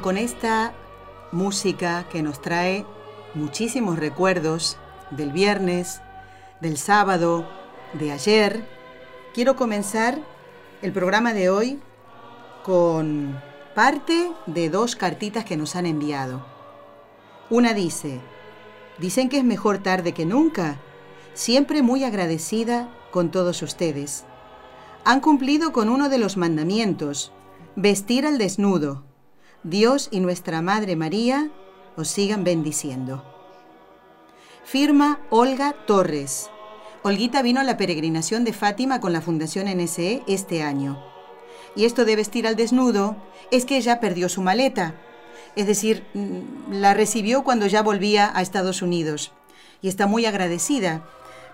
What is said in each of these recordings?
Con esta música que nos trae muchísimos recuerdos del viernes, del sábado, de ayer, quiero comenzar el programa de hoy con parte de dos cartitas que nos han enviado. Una dice, dicen que es mejor tarde que nunca, siempre muy agradecida con todos ustedes. Han cumplido con uno de los mandamientos, vestir al desnudo Dios y nuestra Madre María os sigan bendiciendo. Firma Olga Torres. Olguita vino a la peregrinación de Fátima con la Fundación NSE este año. Y esto de vestir al desnudo es que ella perdió su maleta. Es decir, mm, la recibió cuando ya volvía a Estados Unidos. Y está muy agradecida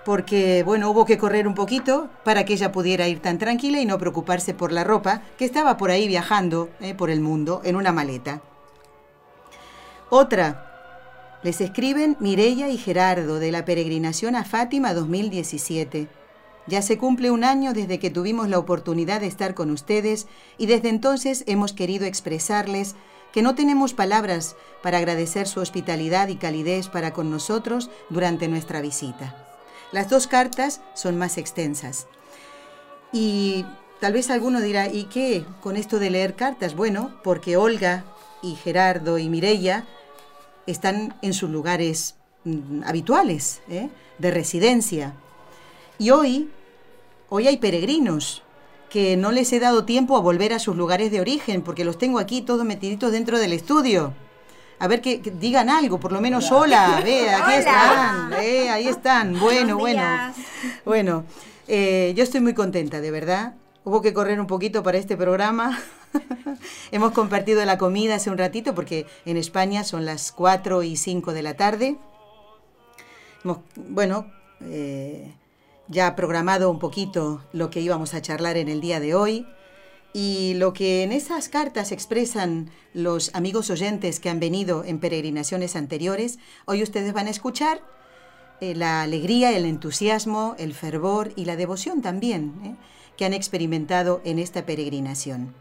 porque, bueno, hubo que correr un poquito para que ella pudiera ir tan tranquila y no preocuparse por la ropa que estaba por ahí viajando eh, por el mundo en una maleta. Otra, les escriben Mireya y Gerardo de la peregrinación a Fátima 2017. Ya se cumple un año desde que tuvimos la oportunidad de estar con ustedes y desde entonces hemos querido expresarles que no tenemos palabras para agradecer su hospitalidad y calidez para con nosotros durante nuestra visita. Las dos cartas son más extensas. Y tal vez alguno dirá, ¿y qué con esto de leer cartas? Bueno, porque Olga y Gerardo y Mirella están en sus lugares mm, habituales, ¿eh? de residencia. Y hoy, hoy hay peregrinos que no les he dado tiempo a volver a sus lugares de origen, porque los tengo aquí todos metiditos dentro del estudio a ver que, digan algo, por lo menos hola, ve, aquí están, ahí están, bueno, bueno, bueno, eh, yo estoy muy contenta, de verdad, hubo que correr un poquito para este programa, hemos compartido la comida hace un ratito porque en España son las 4 y 5 de la tarde, hemos, bueno, eh, ya programado un poquito lo que íbamos a charlar en el día de hoy, y lo que en esas cartas expresan los amigos oyentes que han venido en peregrinaciones anteriores, hoy ustedes van a escuchar eh, la alegría, el entusiasmo, el fervor y la devoción también eh, que han experimentado en esta peregrinación.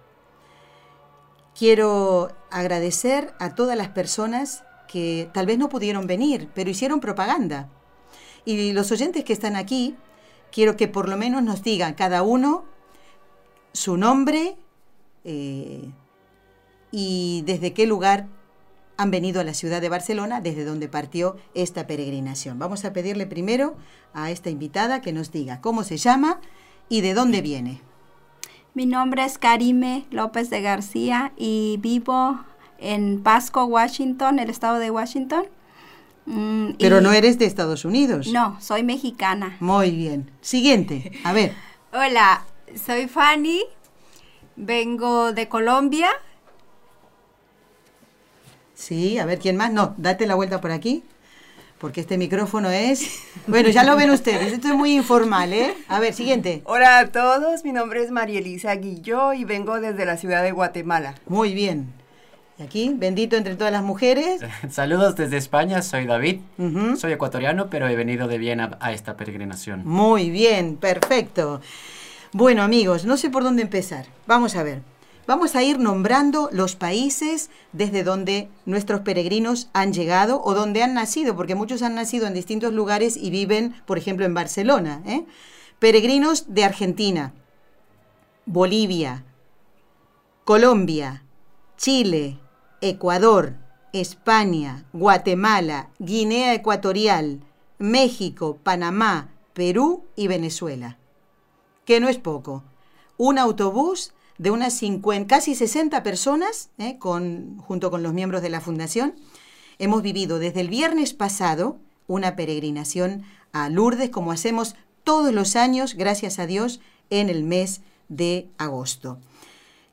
Quiero agradecer a todas las personas que tal vez no pudieron venir, pero hicieron propaganda. Y los oyentes que están aquí, quiero que por lo menos nos digan cada uno su nombre eh, y desde qué lugar han venido a la ciudad de Barcelona, desde donde partió esta peregrinación. Vamos a pedirle primero a esta invitada que nos diga cómo se llama y de dónde viene. Mi nombre es Karime López de García y vivo en Pasco, Washington, el estado de Washington. Mm, Pero no eres de Estados Unidos. No, soy mexicana. Muy bien. Siguiente, a ver. Hola, soy Fanny, vengo de Colombia. Sí, a ver, ¿quién más? No, date la vuelta por aquí, porque este micrófono es... Bueno, ya lo ven ustedes, esto es muy informal, ¿eh? A ver, siguiente. Hola a todos, mi nombre es María Elisa Guilló y vengo desde la ciudad de Guatemala. Muy bien. Y aquí, bendito entre todas las mujeres. Saludos desde España, soy David. Soy ecuatoriano, pero he venido de Viena a esta peregrinación. Muy bien, perfecto. Bueno amigos, no sé por dónde empezar. Vamos a ver. Vamos a ir nombrando los países desde donde nuestros peregrinos han llegado o donde han nacido, porque muchos han nacido en distintos lugares y viven, por ejemplo, en Barcelona. ¿eh? Peregrinos de Argentina, Bolivia, Colombia, Chile, Ecuador, España, Guatemala, Guinea Ecuatorial, México, Panamá, Perú y Venezuela que no es poco. Un autobús de unas 50, casi 60 personas, ¿eh? con, junto con los miembros de la Fundación. Hemos vivido desde el viernes pasado una peregrinación a Lourdes, como hacemos todos los años, gracias a Dios, en el mes de agosto.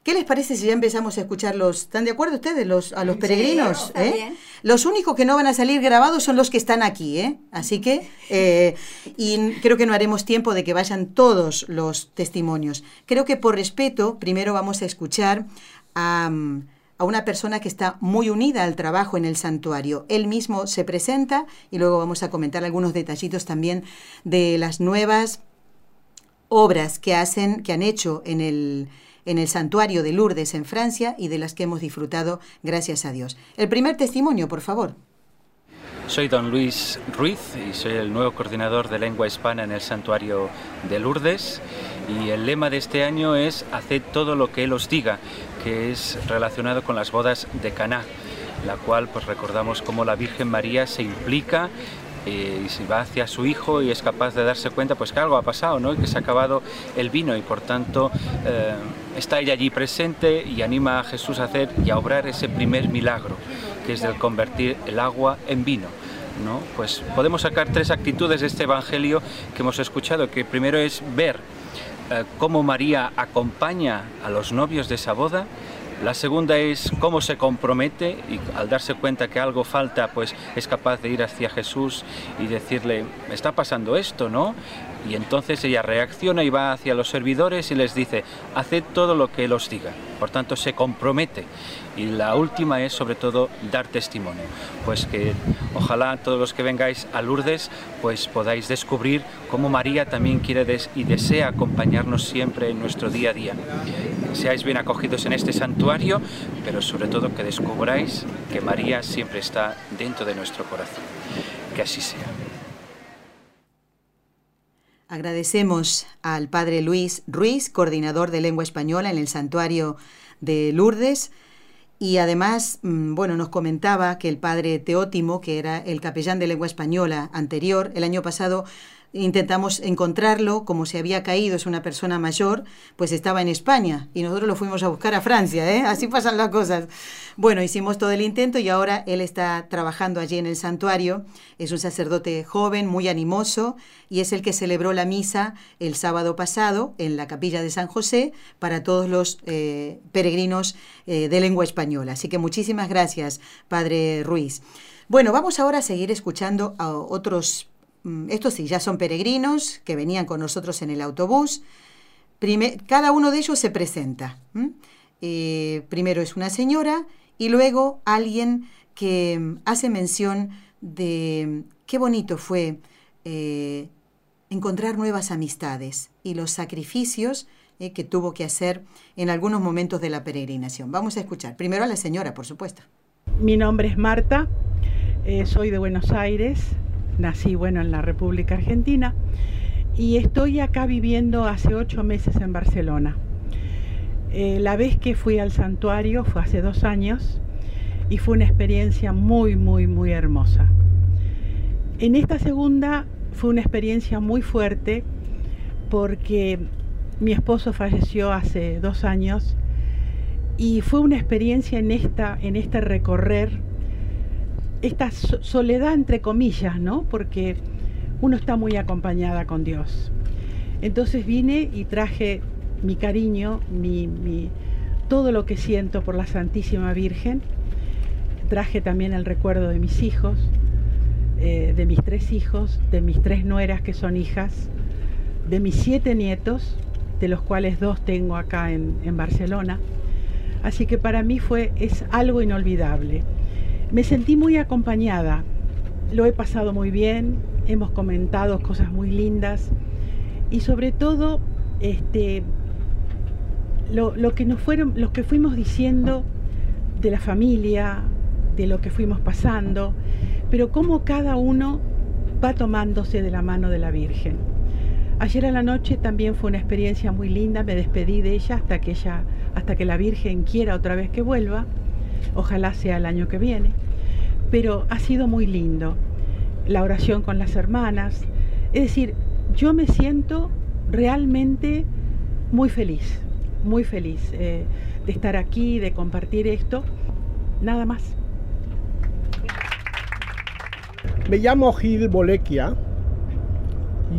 ¿Qué les parece si ya empezamos a escucharlos? ¿Están de acuerdo ustedes los, a los peregrinos? ¿eh? Los únicos que no van a salir grabados son los que están aquí, ¿eh? Así que, eh, y creo que no haremos tiempo de que vayan todos los testimonios. Creo que por respeto, primero vamos a escuchar a, a una persona que está muy unida al trabajo en el santuario. Él mismo se presenta y luego vamos a comentar algunos detallitos también de las nuevas obras que hacen, que han hecho en el en el santuario de Lourdes en Francia y de las que hemos disfrutado, gracias a Dios. El primer testimonio, por favor. Soy don Luis Ruiz y soy el nuevo coordinador de lengua hispana en el santuario de Lourdes y el lema de este año es Haced todo lo que Él os diga, que es relacionado con las bodas de Caná, la cual pues recordamos cómo la Virgen María se implica y si va hacia su hijo y es capaz de darse cuenta pues que algo ha pasado, ¿no? Que se ha acabado el vino y por tanto eh, está ella allí presente y anima a Jesús a hacer y a obrar ese primer milagro, que es el convertir el agua en vino. ¿no? Pues podemos sacar tres actitudes de este Evangelio que hemos escuchado, que primero es ver eh, cómo María acompaña a los novios de esa boda, la segunda es cómo se compromete y al darse cuenta que algo falta, pues es capaz de ir hacia Jesús y decirle, está pasando esto, ¿no? Y entonces ella reacciona y va hacia los servidores y les dice, haced todo lo que Él os diga. Por tanto, se compromete. Y la última es sobre todo dar testimonio. Pues que ojalá todos los que vengáis a Lourdes pues podáis descubrir cómo María también quiere y desea acompañarnos siempre en nuestro día a día. Seáis bien acogidos en este santuario, pero sobre todo que descubráis que María siempre está dentro de nuestro corazón. Que así sea. Agradecemos al padre Luis Ruiz, coordinador de lengua española en el santuario de Lourdes. Y además, mm, bueno, nos comentaba que el padre Teótimo, que era el capellán de lengua española anterior, el año pasado intentamos encontrarlo, como se había caído, es una persona mayor, pues estaba en España y nosotros lo fuimos a buscar a Francia, ¿eh? así pasan las cosas. Bueno, hicimos todo el intento y ahora él está trabajando allí en el santuario, es un sacerdote joven, muy animoso y es el que celebró la misa el sábado pasado en la capilla de San José para todos los eh, peregrinos eh, de lengua española. Así que muchísimas gracias, Padre Ruiz. Bueno, vamos ahora a seguir escuchando a otros estos sí, ya son peregrinos que venían con nosotros en el autobús. cada uno de ellos se presenta. Eh, primero es una señora y luego alguien que mm, hace mención de mm, qué bonito fue eh, encontrar nuevas amistades y los sacrificios eh, que tuvo que hacer en algunos momentos de la peregrinación. Vamos a escuchar. Primero a la señora, por supuesto. Mi nombre es Marta, soy de Buenos Aires, nací bueno en la República Argentina y estoy acá viviendo hace ocho meses en Barcelona. Eh, la vez que fui al santuario fue hace dos años y fue una experiencia muy, muy, muy hermosa. En esta segunda fue una experiencia muy fuerte porque mi esposo falleció hace dos años y fue una experiencia en, esta, en este recorrer esta soledad entre comillas, ¿no? Porque uno está muy acompañada con Dios. Entonces vine y traje mi cariño, mi, todo lo que siento por la Santísima Virgen. Traje también el recuerdo de mis hijos, eh, de mis tres hijos, de mis tres nueras que son hijas, de mis siete nietos, de los cuales dos tengo acá en, en Barcelona. Así que para mí fue, es algo inolvidable. Me sentí muy acompañada, lo he pasado muy bien, hemos comentado cosas muy lindas y sobre todo este, lo, que nos fueron, lo que fuimos diciendo de la familia, de lo que fuimos pasando, pero cómo cada uno va tomándose de la mano de la Virgen. Ayer a la noche también fue una experiencia muy linda, me despedí de ella hasta que ella, hasta que la Virgen quiera otra vez que vuelva. Ojalá sea el año que viene, pero ha sido muy lindo. La oración con las hermanas, es decir, yo me siento realmente muy feliz, muy feliz eh, de estar aquí, de compartir esto. Nada más. Me llamo Gil Bolequia.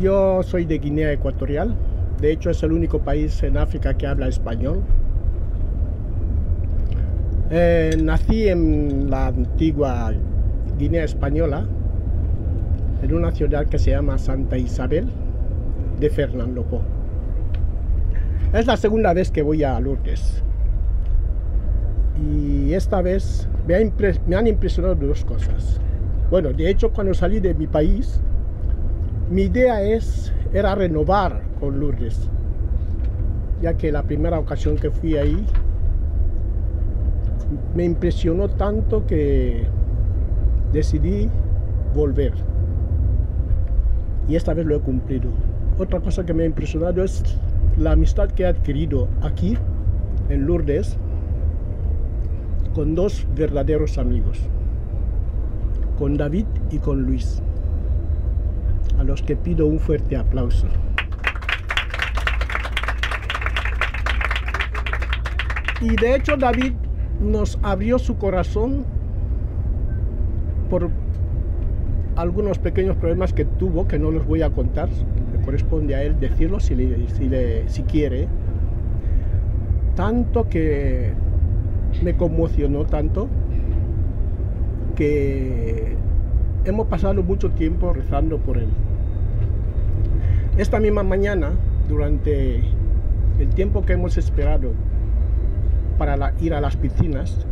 Yo soy de Guinea Ecuatorial. De hecho, es el único país en África que habla español. Eh, nací en la antigua Guinea Española, en una ciudad que se llama Santa Isabel de Fernando Po. Es la segunda vez que voy a Lourdes. Y esta vez me, me han impresionado dos cosas. Bueno, de hecho, cuando salí de mi país, mi idea es, era renovar con Lourdes, ya que la primera ocasión que fui ahí me impresionó tanto que decidí volver. Y esta vez lo he cumplido. Otra cosa que me ha impresionado es la amistad que he adquirido aquí, en Lourdes, con dos verdaderos amigos, con David y con Luis, a los que pido un fuerte aplauso. Y de hecho David nos abrió su corazón por algunos pequeños problemas que tuvo, que no los voy a contar, le corresponde a él decirlo si, si, quiere, tanto que me conmocionó tanto que hemos pasado mucho tiempo rezando por él. Esta misma mañana, durante el tiempo que hemos esperado para ir a las piscinas,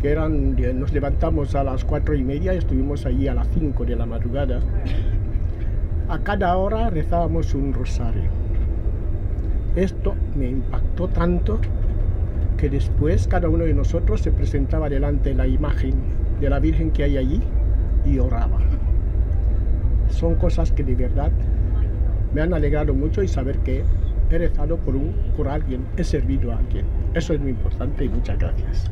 que eran, nos levantamos a las cuatro y media y estuvimos allí a las cinco de la madrugada. A cada hora rezábamos un rosario. Esto me impactó tanto que después cada uno de nosotros se presentaba delante de la imagen de la Virgen que hay allí y oraba. Son cosas que de verdad me han alegrado mucho y saber que he rezado por, un, por alguien, he servido a alguien. Eso es muy importante y muchas gracias.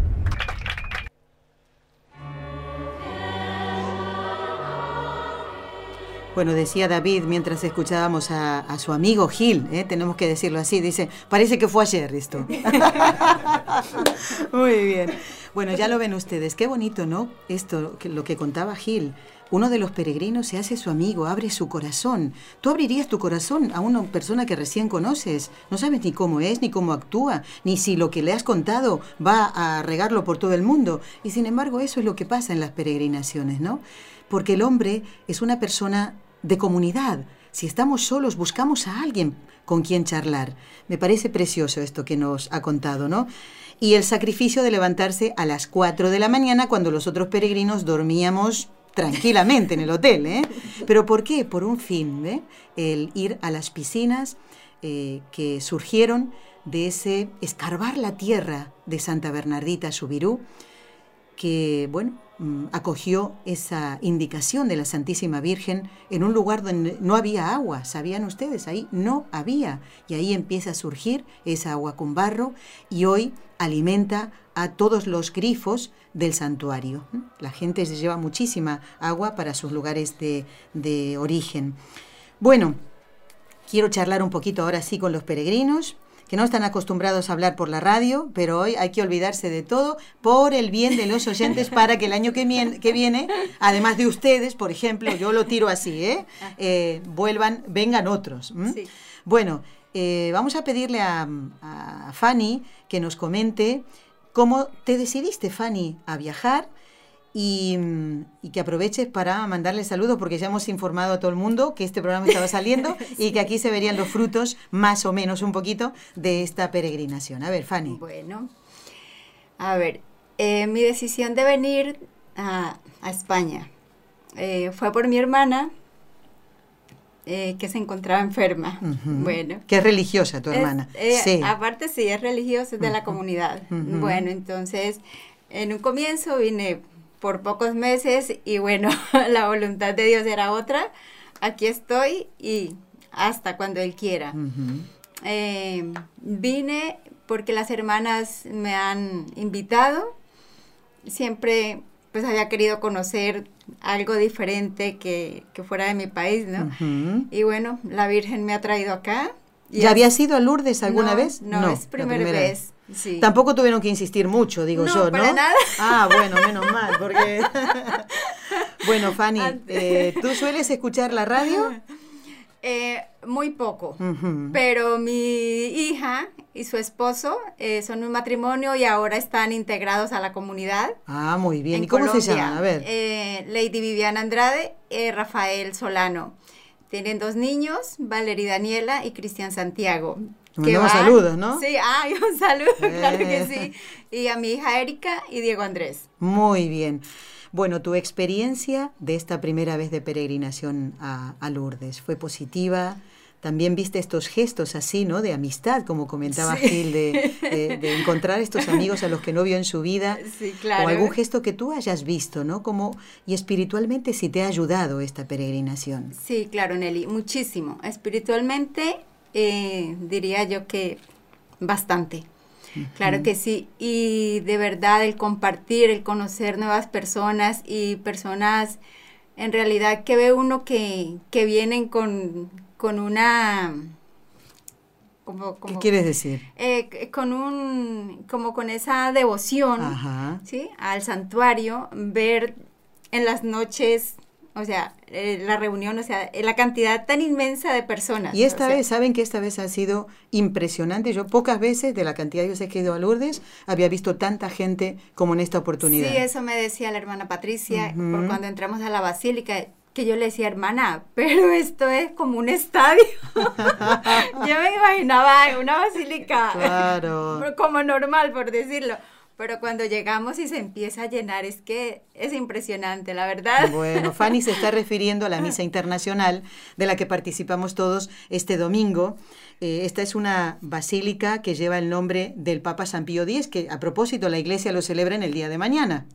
Bueno, decía David mientras escuchábamos a, su amigo Gil, ¿eh? tenemos que decirlo así, dice, parece que fue ayer esto. Muy bien. Bueno, ya lo ven ustedes, qué bonito, ¿no? Esto, lo que contaba Gil. Uno de los peregrinos se hace su amigo, abre su corazón. Tú abrirías tu corazón a una persona que recién conoces. No sabes ni cómo es, ni cómo actúa, ni si lo que le has contado va a regarlo por todo el mundo. Y sin embargo, eso es lo que pasa en las peregrinaciones, ¿no? Porque el hombre es una persona de comunidad. Si estamos solos, buscamos a alguien con quien charlar. Me parece precioso esto que nos ha contado, ¿no? Y el sacrificio de levantarse a las 4 de la mañana cuando los otros peregrinos dormíamos tranquilamente en el hotel, ¿eh? Pero ¿por qué? Por un fin, ¿eh? El ir a las piscinas eh, que surgieron de ese escarbar la tierra de Santa Bernardita Subirú, que, bueno, acogió esa indicación de la Santísima Virgen en un lugar donde no había agua, ¿sabían ustedes? Ahí no había. Y ahí empieza a surgir esa agua con barro y hoy alimenta a todos los grifos del santuario. La gente se lleva muchísima agua para sus lugares de, de origen. Bueno, quiero charlar un poquito ahora sí con los peregrinos que no están acostumbrados a hablar por la radio, pero hoy hay que olvidarse de todo por el bien de los oyentes para que el año que, viene, además de ustedes, por ejemplo, yo lo tiro así, ¿eh? eh vuelvan, vengan otros. Bueno, eh, vamos a pedirle a, a Fanny que nos comente cómo te decidiste, Fanny, a viajar y, que aproveches para mandarle saludos porque ya hemos informado a todo el mundo que este programa estaba saliendo y que aquí se verían los frutos, más o menos un poquito, de esta peregrinación. A ver, Fanny. Bueno, a ver, eh, mi decisión de venir a, España eh, fue por mi hermana. Eh, que se encontraba enferma. Bueno. Que es religiosa tu hermana. sí. Aparte sí, es religiosa, es de la comunidad. Bueno, entonces, en un comienzo vine por pocos meses y bueno, la voluntad de Dios era otra. Aquí estoy y hasta cuando Él quiera. Eh, vine porque las hermanas me han invitado. Siempre pues había querido conocer algo diferente que, fuera de mi país, ¿no? Y bueno, la Virgen me ha traído acá ¿Ya había sido a Lourdes alguna vez? No, es primera, vez. Sí. Tampoco tuvieron que insistir mucho, digo yo, ¿no? Para nada. Ah, bueno, menos mal, porque... bueno, Fanny, eh, ¿tú sueles escuchar la radio? Eh, muy poco, pero mi hija y su esposo eh, son un matrimonio y ahora están integrados a la comunidad. Ah, muy bien. ¿Y cómo se llama? A ver. Eh, Lady Viviana Andrade, Rafael Solano. Tienen dos niños, Valeria Daniela y Cristian Santiago. Mandamos saludos, ¿no? Sí, ah, un saludo, claro que sí. Y a mi hija Erika y Diego Andrés. Muy bien. Bueno, tu experiencia de esta primera vez de peregrinación a, Lourdes fue positiva. También viste estos gestos así, ¿no? De amistad, como comentaba Gil, de, encontrar estos amigos a los que no vio en su vida. Sí, claro. O algún gesto que tú hayas visto, ¿no? Como, y espiritualmente si te ha ayudado esta peregrinación. Sí, claro, Nelly, muchísimo. Espiritualmente eh, diría yo que bastante. Claro que sí. Y de verdad el compartir, el conocer nuevas personas y personas en realidad que ve uno que, que vienen con, con una... Como, ¿Qué quieres decir? Eh, con un, como con esa devoción, ¿sí? Al santuario, ver en las noches o sea, eh, la reunión, o sea, la cantidad tan inmensa de personas. Y esta vez, ¿saben que esta vez ha sido impresionante? Yo pocas veces, de la cantidad de veces que he ido a Lourdes, había visto tanta gente como en esta oportunidad. Sí, eso me decía la hermana Patricia, por cuando entramos a la basílica, que yo le decía, hermana, pero esto es como un estadio. yo me imaginaba una basílica claro. como normal, por decirlo pero cuando llegamos y se empieza a llenar es que es impresionante, la verdad. Bueno, Fanny se está refiriendo a la misa internacional de la que participamos todos este domingo. Eh, esta es una basílica que lleva el nombre del Papa San Pío X, que a propósito la iglesia lo celebra en el día de mañana.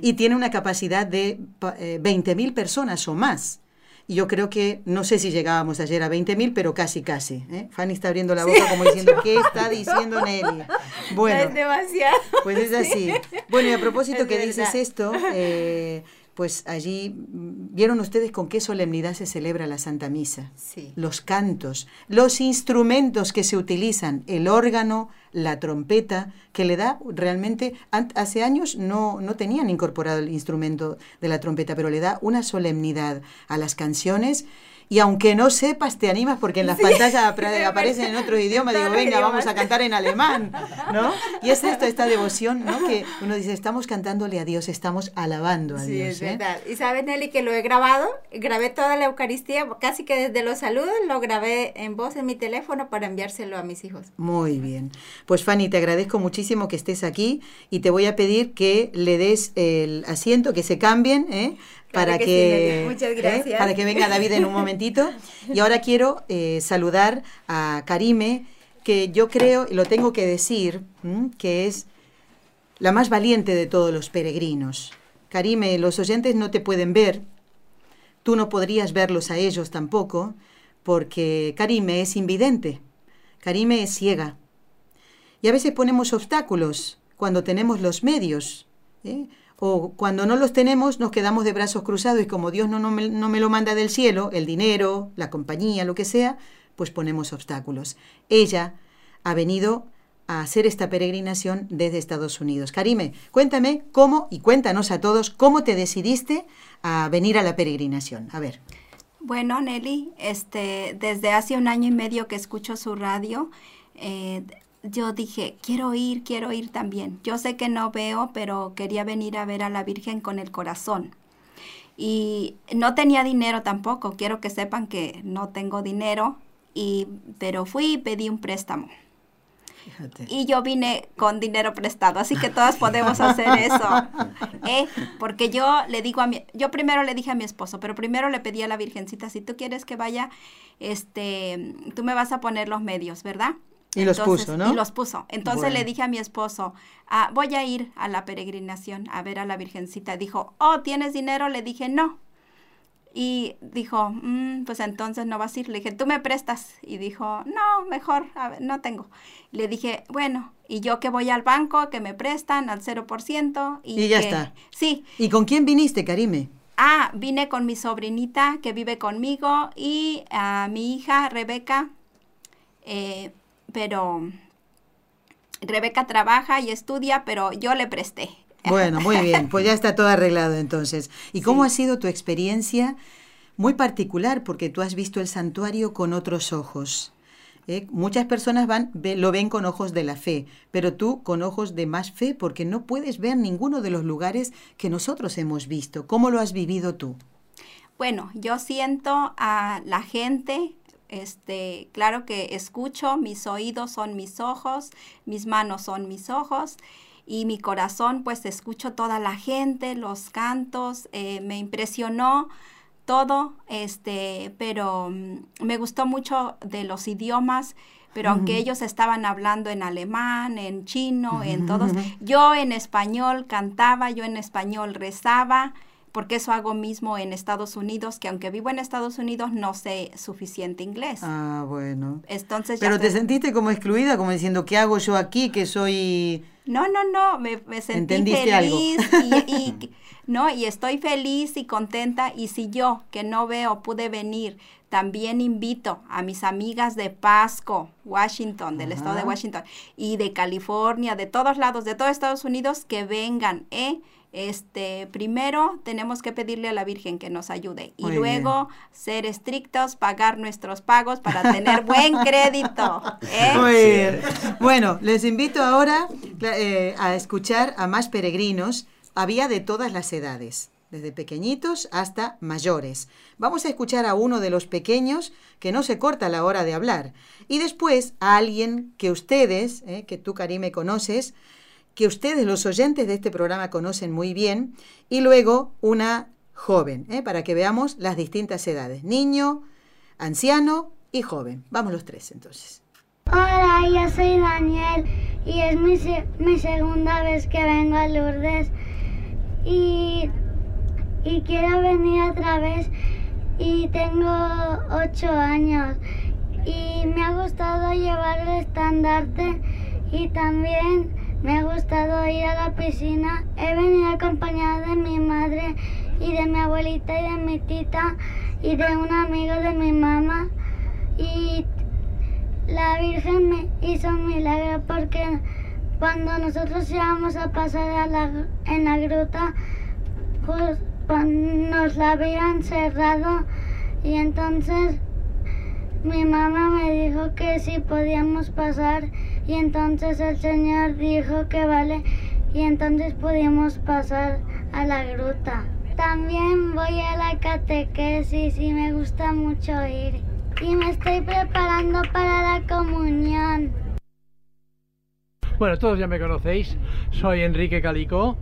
Y tiene una capacidad de eh, 20.000 personas o más. Y yo creo que, no sé si llegábamos ayer a 20.000, pero casi, casi. ¿eh? Fanny está abriendo la boca como diciendo, ¿qué está diciendo Nelly? Bueno, es demasiado. Pues es así. Bueno, y a propósito que dices esto, eh, pues allí vieron ustedes con qué solemnidad se celebra la Santa Misa. Sí. Los cantos, los instrumentos que se utilizan, el órgano, la trompeta, que le da realmente, hace años no, no tenían incorporado el instrumento de la trompeta, pero le da una solemnidad a las canciones y aunque no sepas, te animas porque en las pantallas aparecen en otro idioma, digo, venga, vamos a cantar en alemán, ¿no? Y es esto, esta devoción, ¿no? Que uno dice, estamos cantándole a Dios, estamos alabando a sí, Dios. es ¿eh? verdad. Y sabes, Nelly, que lo he grabado, grabé toda la Eucaristía, casi que desde los saludos lo grabé en voz en mi teléfono para enviárselo a mis hijos. Muy bien. Pues Fanny, te agradezco muchísimo que estés aquí y te voy a pedir que le des el asiento, que se cambien, ¿eh? Para que, ¿eh? para que venga David en un momentito. Y ahora quiero eh, saludar a Karime, que yo creo, y lo tengo que decir, que es la más valiente de todos los peregrinos. Karime, los oyentes no te pueden ver, tú no podrías verlos a ellos tampoco, porque Karime es invidente, Karime es ciega. Y a veces ponemos obstáculos cuando tenemos los medios. ¿eh? O cuando no los tenemos nos quedamos de brazos cruzados y como Dios no, no, me, no me lo manda del cielo, el dinero, la compañía, lo que sea, pues ponemos obstáculos. Ella ha venido a hacer esta peregrinación desde Estados Unidos. Karime, cuéntame cómo, y cuéntanos a todos, cómo te decidiste a venir a la peregrinación. A ver. Bueno, Nelly, este, desde hace un año y medio que escucho su radio, eh, yo dije, quiero ir, quiero ir también. Yo sé que no veo, pero quería venir a ver a la Virgen con el corazón. Y no tenía dinero tampoco, quiero que sepan que no tengo dinero, y, pero fui y pedí un préstamo. Y yo vine con dinero prestado, así que todas podemos hacer eso. ¿eh? Porque yo le digo a mi, yo primero le dije a mi esposo, pero primero le pedí a la Virgencita, si tú quieres que vaya, este, tú me vas a poner los medios, ¿verdad? Y los puso, ¿no? Y los puso. Entonces le dije a mi esposo, ah, voy a ir a la peregrinación a ver a la Virgencita. Dijo, oh, ¿tienes dinero? Le dije, no. Y dijo, mm, pues entonces no vas a ir. Le dije, ¿tú me prestas? Y dijo, no, mejor, no tengo. Le dije, bueno, y yo que voy al banco, que me prestan al 0%. Y, y ya está. Sí. ¿Y con quién viniste, Karime? Ah, vine con mi sobrinita que vive conmigo y a mi hija, Rebeca, eh, pero Rebeca trabaja y estudia, pero yo le presté. Bueno, muy bien, pues ya está todo arreglado entonces. ¿Y cómo ha sido tu experiencia? Muy particular porque tú has visto el santuario con otros ojos. ¿eh? Muchas personas van, lo ven con ojos de la fe, pero tú con ojos de más fe porque no puedes ver ninguno de los lugares que nosotros hemos visto. ¿Cómo lo has vivido tú? Bueno, yo siento a la gente este, claro que escucho, mis oídos son mis ojos, mis manos son mis ojos y mi corazón, pues escucho toda la gente, los cantos, eh, me impresionó todo, este, pero mm, me gustó mucho de los idiomas, pero aunque ellos estaban hablando en alemán, en chino, en todos, yo en español cantaba, yo en español rezaba, porque eso hago mismo en Estados Unidos, que aunque vivo en Estados Unidos no sé suficiente inglés. Ah, bueno. Entonces Pero te, sentiste como excluida, como diciendo, ¿qué hago yo aquí que soy...? No, no, no, me, sentí feliz Y, no, y estoy feliz y contenta y si yo que no veo pude venir, también invito a mis amigas de Pasco, Washington, del estado de Washington y de California, de todos lados, de todo Estados Unidos que vengan, ¿eh? Este, primero tenemos que pedirle a la Virgen que nos ayude y luego ser estrictos, pagar nuestros pagos para tener buen crédito. ¿eh? Muy bien. Bueno, les invito ahora eh, a escuchar a más peregrinos. Había de todas las edades, desde pequeñitos hasta mayores. Vamos a escuchar a uno de los pequeños que no se corta la hora de hablar. Y después a alguien que ustedes, eh, que tú, Karime, conoces, que ustedes, los oyentes de este programa, conocen muy bien, y luego una joven, ¿eh? para que veamos las distintas edades, niño, anciano y joven. Vamos los tres entonces. Hola, yo soy Daniel y es mi, mi segunda vez que vengo a Lourdes y, y quiero venir otra vez y tengo ocho años y me ha gustado llevar el estandarte y también me ha gustado ir a la piscina. He venido acompañada de mi madre y de mi abuelita y de mi tita y de un amigo de mi mamá. Y la Virgen me hizo un milagro porque cuando nosotros íbamos a pasar en la gruta, pues, nos la habían cerrado y entonces mi mamá me dijo que si podíamos pasar y entonces el Señor dijo que vale y entonces pudimos pasar a la gruta. También voy a la catequesis y me gusta mucho ir. Y me estoy preparando para la comunión. Bueno, todos ya me conocéis. Soy Enrique Calico.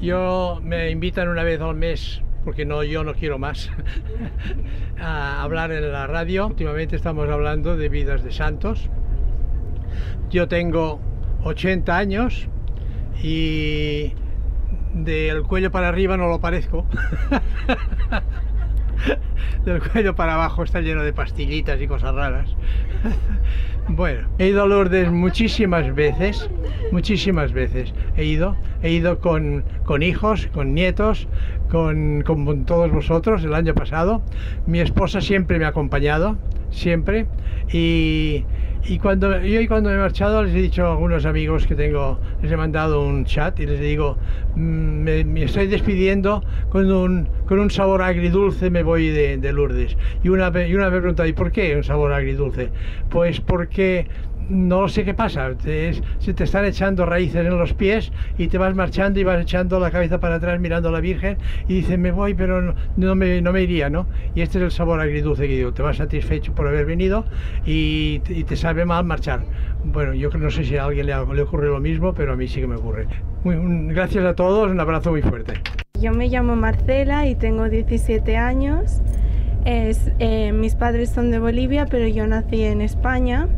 Yo me invitan una vez al mes porque no, yo no quiero más, a hablar en la radio. Últimamente estamos hablando de vidas de santos. Yo tengo 80 años y del cuello para arriba no lo parezco. del cuello para abajo está lleno de pastillitas y cosas raras. bueno, he ido a Lourdes muchísimas veces, muchísimas veces. He ido, he ido con, con hijos, con nietos, con, con, todos vosotros el año pasado. Mi esposa siempre me ha acompañado, siempre. Y, y cuando yo cuando me he marchado les he dicho a algunos amigos que tengo, les he mandado un chat y les digo, mm, me, estoy despidiendo con un, con un sabor agridulce, me voy de, de Lourdes. Y una, y una me preguntado, ¿y por qué un sabor agridulce? Pues porque no sé qué pasa, se te están echando raíces en los pies y te vas marchando y vas echando la cabeza para atrás mirando a la Virgen y dices, me voy, pero no, me, no me iría, ¿no? Y este es el sabor agridulce que digo, te vas satisfecho por haber venido y, te sabe mal marchar. Bueno, yo no sé si a alguien le, ocurre lo mismo, pero a mí sí que me ocurre. Gracias a todos, un abrazo muy fuerte. Yo me llamo Marcela y tengo 17 años. Es, eh, mis padres son de Bolivia, pero yo nací en España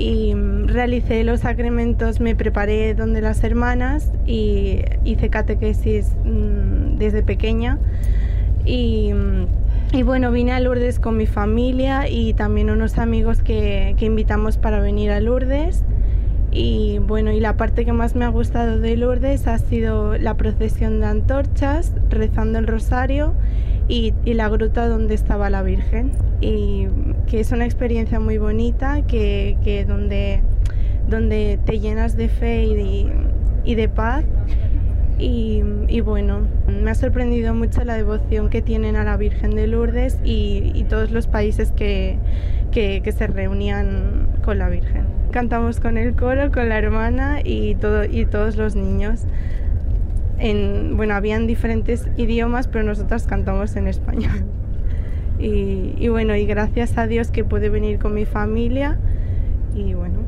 y mm, realicé los sacramentos, me preparé donde las hermanas y hice catequesis mm, desde pequeña. Y, mm, y, bueno, vine a Lourdes con mi familia y también unos amigos que invitamos para venir a Lourdes. Y bueno, y la parte que más me ha gustado de Lourdes ha sido la procesión de antorchas, rezando el rosario y, la gruta donde estaba la Virgen. Y que es una experiencia muy bonita, que, que donde, donde te llenas de fe y de, paz. Y, bueno, me ha sorprendido mucho la devoción que tienen a la Virgen de Lourdes y, todos los países que, que, se reunían con la Virgen. Cantamos con el coro, con la hermana y, todo, y todos los niños. En, bueno, habían diferentes idiomas, pero nosotras cantamos en español. Y, y bueno, y gracias a Dios que pude venir con mi familia y bueno.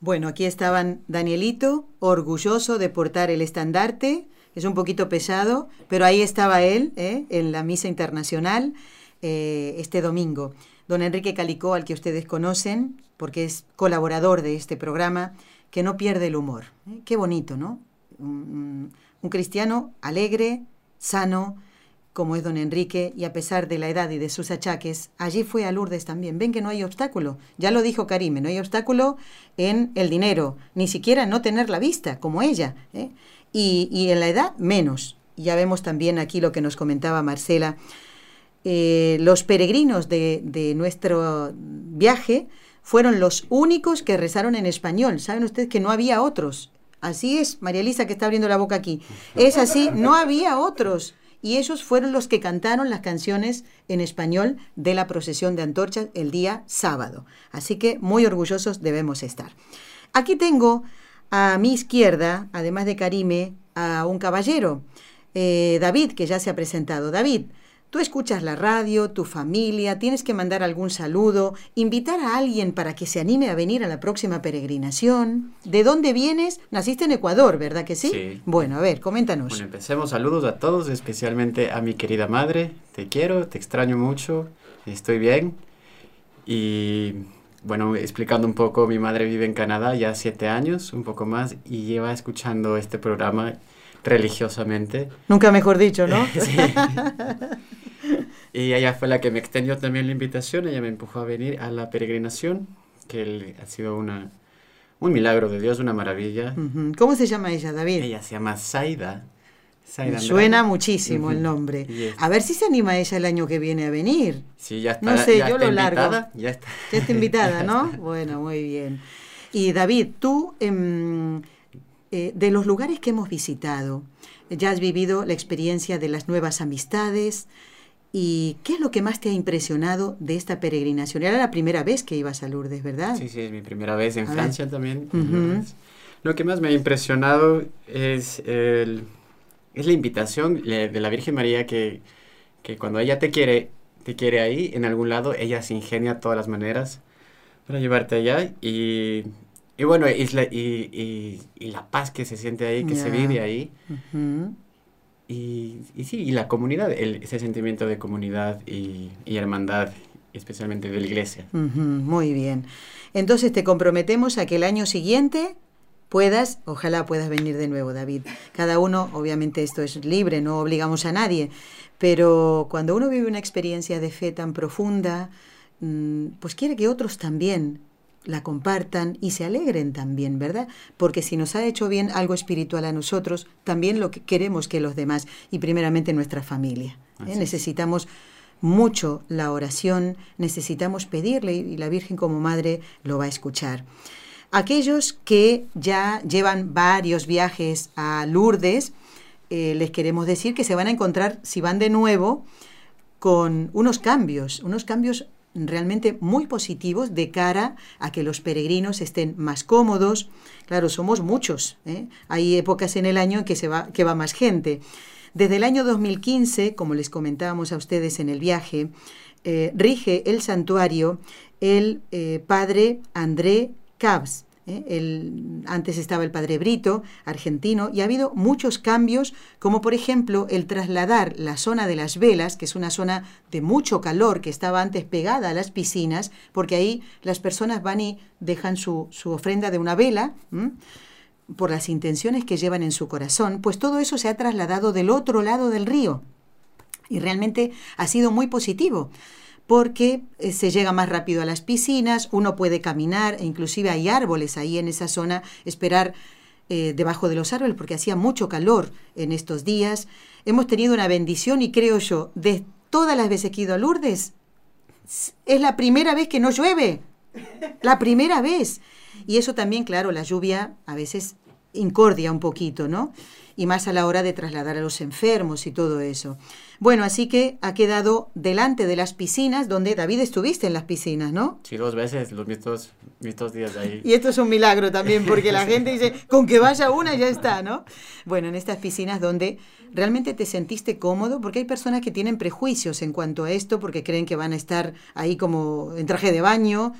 Bueno, aquí estaban Danielito, orgulloso de portar el estandarte, es un poquito pesado, pero ahí estaba él, ¿eh? en la misa internacional, eh, este domingo. Don Enrique Calicó, al que ustedes conocen, porque es colaborador de este programa, que no pierde el humor. ¿eh? Qué bonito, ¿no? Un, cristiano alegre, sano, como es don Enrique, y a pesar de la edad y de sus achaques, allí fue a Lourdes también. Ven que no hay obstáculo. Ya lo dijo Karime, no hay obstáculo en el dinero, ni siquiera no tener la vista, como ella. ¿eh? Y, y, en la edad, menos. Ya vemos también aquí lo que nos comentaba Marcela. Eh, los peregrinos de, de nuestro viaje fueron los únicos que rezaron en español. Saben ustedes que no había otros. Así es, María Elisa que está abriendo la boca aquí. Es así, no había otros y ellos fueron los que cantaron las canciones en español de la procesión de antorchas el día sábado. Así que muy orgullosos debemos estar. Aquí tengo a mi izquierda, además de Karime, a un caballero, eh, David, que ya se ha presentado. David, Tú escuchas la radio, tu familia, tienes que mandar algún saludo, invitar a alguien para que se anime a venir a la próxima peregrinación. ¿De dónde vienes? Naciste en Ecuador, ¿verdad que sí? Sí. Bueno, a ver, coméntanos. Bueno, empecemos. Saludos a todos, especialmente a mi querida madre. Te quiero, te extraño mucho, estoy bien. Y bueno, explicando un poco, mi madre vive en Canadá ya siete años, un poco más, y lleva escuchando este programa religiosamente. Nunca mejor dicho, ¿no? sí. Y ella fue la que me extendió también la invitación, ella me empujó a venir a la peregrinación, que ha sido una, un milagro de Dios, una maravilla. ¿Cómo se llama ella, David? Ella se llama Zaida. Zaida Suena muchísimo uh -huh. el nombre. A ver si se anima ella el año que viene a venir. Sí, ya está. No sé, ya yo está lo largo. Invitada, ya está. Ya está invitada, ¿no? bueno, muy bien. Y David, tú, eh, eh, de los lugares que hemos visitado, ya has vivido la experiencia de las nuevas amistades, ¿Y qué es lo que más te ha impresionado de esta peregrinación? Era la primera vez que ibas a Lourdes, ¿verdad? Sí, sí, es mi primera vez en a Francia ver. también. Uh -huh. Lo que más me ha impresionado es, el, es la invitación de la Virgen María que, que cuando ella te quiere, te quiere ahí, en algún lado, ella se ingenia todas las maneras para llevarte allá y, y bueno, y la, y, y, la paz que se siente ahí, que yeah. se vive ahí. Uh -huh. Y, sí, y la comunidad, el, ese sentimiento de comunidad y, hermandad, especialmente de la iglesia. Muy bien. Entonces te comprometemos a que el año siguiente puedas, ojalá puedas venir de nuevo, David. Cada uno, obviamente esto es libre, no obligamos a nadie, pero cuando uno vive una experiencia de fe tan profunda, mm, pues quiere que otros también la compartan y se alegren también, ¿verdad? Porque si nos ha hecho bien algo espiritual a nosotros, también lo que queremos que los demás y primeramente nuestra familia. ¿eh? Necesitamos mucho la oración, necesitamos pedirle y la Virgen como Madre lo va a escuchar. Aquellos que ya llevan varios viajes a Lourdes, eh, les queremos decir que se van a encontrar, si van de nuevo, con unos cambios, unos cambios realmente muy positivos de cara a que los peregrinos estén más cómodos. Claro, somos muchos. ¿eh? Hay épocas en el año en que, se va, que va más gente. Desde el año 2015, como les comentábamos a ustedes en el viaje, eh, rige el santuario el eh, padre André Cabs. ¿Eh? Antes estaba el padre Brito, argentino, y ha habido muchos cambios, como por ejemplo el trasladar la zona de las velas, que es una zona de mucho calor que estaba antes pegada a las piscinas, porque ahí las personas van y dejan su, su ofrenda de una vela. por las intenciones que llevan en su corazón, pues todo eso se ha trasladado del otro lado del río. Y realmente ha sido muy positivo porque eh, se llega más rápido a las piscinas, uno puede caminar, e inclusive hay árboles ahí en esa zona, esperar eh, debajo de los árboles, porque hacía mucho calor en estos días. Hemos tenido una bendición y creo yo, de todas las veces que he ido a Lourdes, es la primera vez que no llueve. La primera vez. Y eso también, claro, la lluvia a veces incordia un poquito, ¿no? Y más a la hora de trasladar a los enfermos y todo eso. Bueno, así que ha quedado delante de las piscinas, donde David estuviste en las piscinas, ¿no? Sí, dos veces, los mismos, mismos días ahí. Y esto es un milagro también, porque la gente dice, con que vaya una ya está, ¿no? Bueno, en estas piscinas donde realmente te sentiste cómodo, porque hay personas que tienen prejuicios en cuanto a esto, porque creen que van a estar ahí como en traje de baño,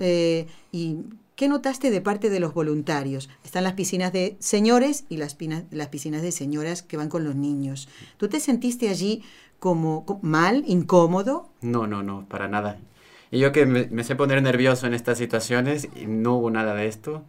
eh, y ¿Qué notaste de parte de los voluntarios? Están las piscinas de señores y las, piscinas de señoras que van con los niños. ¿Tú te sentiste allí como mal, incómodo? No, no, no, para nada. Y yo que me, me sé poner nervioso en estas situaciones, no hubo nada de esto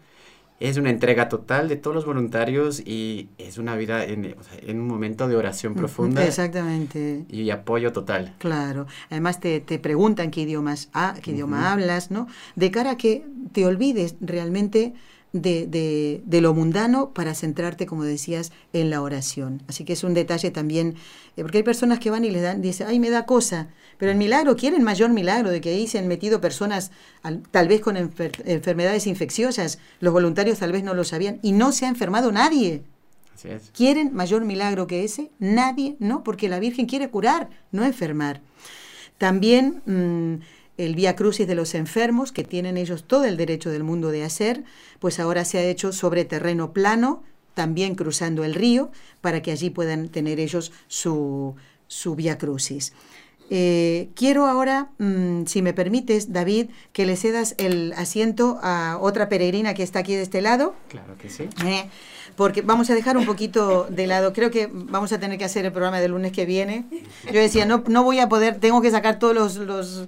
es una entrega total de todos los voluntarios y es una vida en, un momento de oración profunda. Exactamente. Y apoyo total. Claro. Además te, preguntan qué idiomas ah, qué idioma hablas, ¿no? De cara a que te olvides realmente de, de, de, lo mundano para centrarte, como decías, en la oración. Así que es un detalle también, eh, porque hay personas que van y les dan, dicen, ay, me da cosa, pero el milagro, quieren mayor milagro de que ahí se han metido personas tal vez con enfermedades infecciosas, los voluntarios tal vez no lo sabían, y no se ha enfermado nadie. Así es. ¿Quieren mayor milagro que ese? Nadie, no, porque la Virgen quiere curar, no enfermar. También... Mm, el Vía Crucis de los enfermos, que tienen ellos todo el derecho del mundo de hacer, pues ahora se ha hecho sobre terreno plano, también cruzando el río, para que allí puedan tener ellos su, su Vía Crucis. Eh, quiero ahora, mm, si me permites, David, que le cedas el asiento a otra peregrina que está aquí de este lado. Claro que sí. Eh, porque vamos a dejar un poquito de lado. Creo que vamos a tener que hacer el programa del lunes que viene. Yo decía, no, no voy a poder, tengo que sacar todos los, los